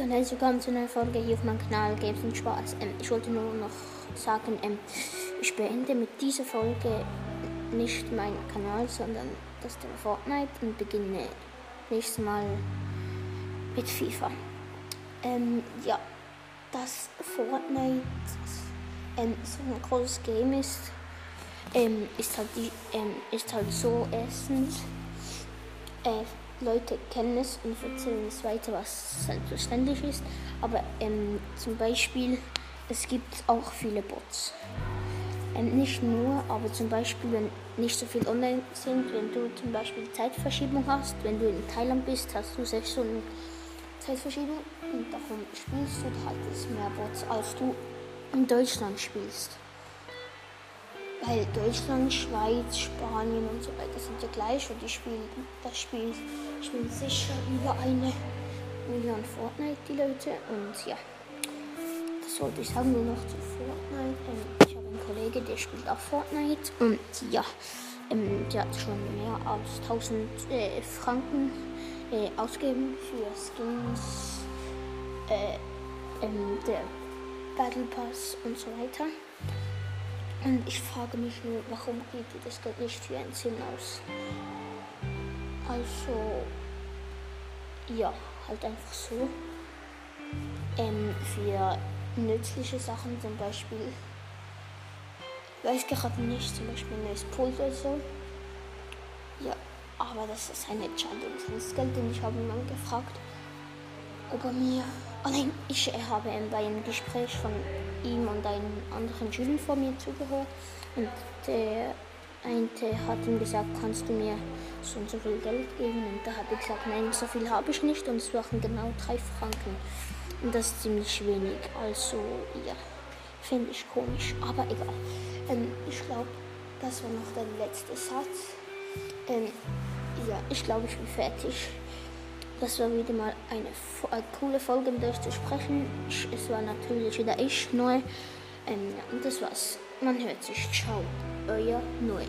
und herzlich willkommen zu einer Folge hier auf meinem Kanal Games und Spaß. Ähm, ich wollte nur noch sagen, ähm, ich beende mit dieser Folge nicht meinen Kanal, sondern das Thema Fortnite und beginne nächstes Mal mit FIFA. Ähm, ja, dass Fortnite ähm, so ein großes Game ist, ähm, ist, halt die, ähm, ist halt so erstens, äh, Leute kennen es und erzählen es weiter, was selbstverständlich ist. Aber ähm, zum Beispiel, es gibt auch viele Bots. Ähm, nicht nur, aber zum Beispiel, wenn nicht so viel online sind, wenn du zum Beispiel Zeitverschiebung hast, wenn du in Thailand bist, hast du sechs Stunden Zeitverschiebung und darum spielst du halt mehr Bots, als du in Deutschland spielst. Weil Deutschland, Schweiz, Spanien und so weiter sind ja gleich und die spielen, das Spiel spielen sicher über eine Million Fortnite die Leute und ja, das wollte ich sagen nur noch zu Fortnite. Ähm, ich habe einen Kollege, der spielt auch Fortnite und ja, ähm, der hat schon mehr als 1000 äh, Franken äh, ausgeben für Skins, äh, ähm, der Battle Pass und so weiter. Und ich frage mich nur, warum gibt ihr das Geld nicht für einen Sinn aus? Also, ja, halt einfach so. Ähm, für nützliche Sachen zum Beispiel, ich weiß gerade nicht, zum Beispiel ein neues Pult oder so. Ja, aber das ist eine Entscheidung seines Geld und ich habe ihn mal gefragt, ob er mir. Nein, ich habe bei einem Gespräch von ihm und einen anderen Schülern vor mir zugehört und der eine hat ihm gesagt, kannst du mir so und so viel Geld geben? Und da habe ich gesagt, nein, so viel habe ich nicht und es waren genau drei Franken. Und das ist ziemlich wenig. Also ja, finde ich komisch, aber egal. Ähm, ich glaube, das war noch der letzte Satz. Ähm, ja, ich glaube, ich bin fertig. Das war wieder mal eine, eine coole Folge mit euch zu sprechen. Es war natürlich wieder ich neu. Ähm, ja, und das war's. Man hört sich. Ciao. Euer Neu.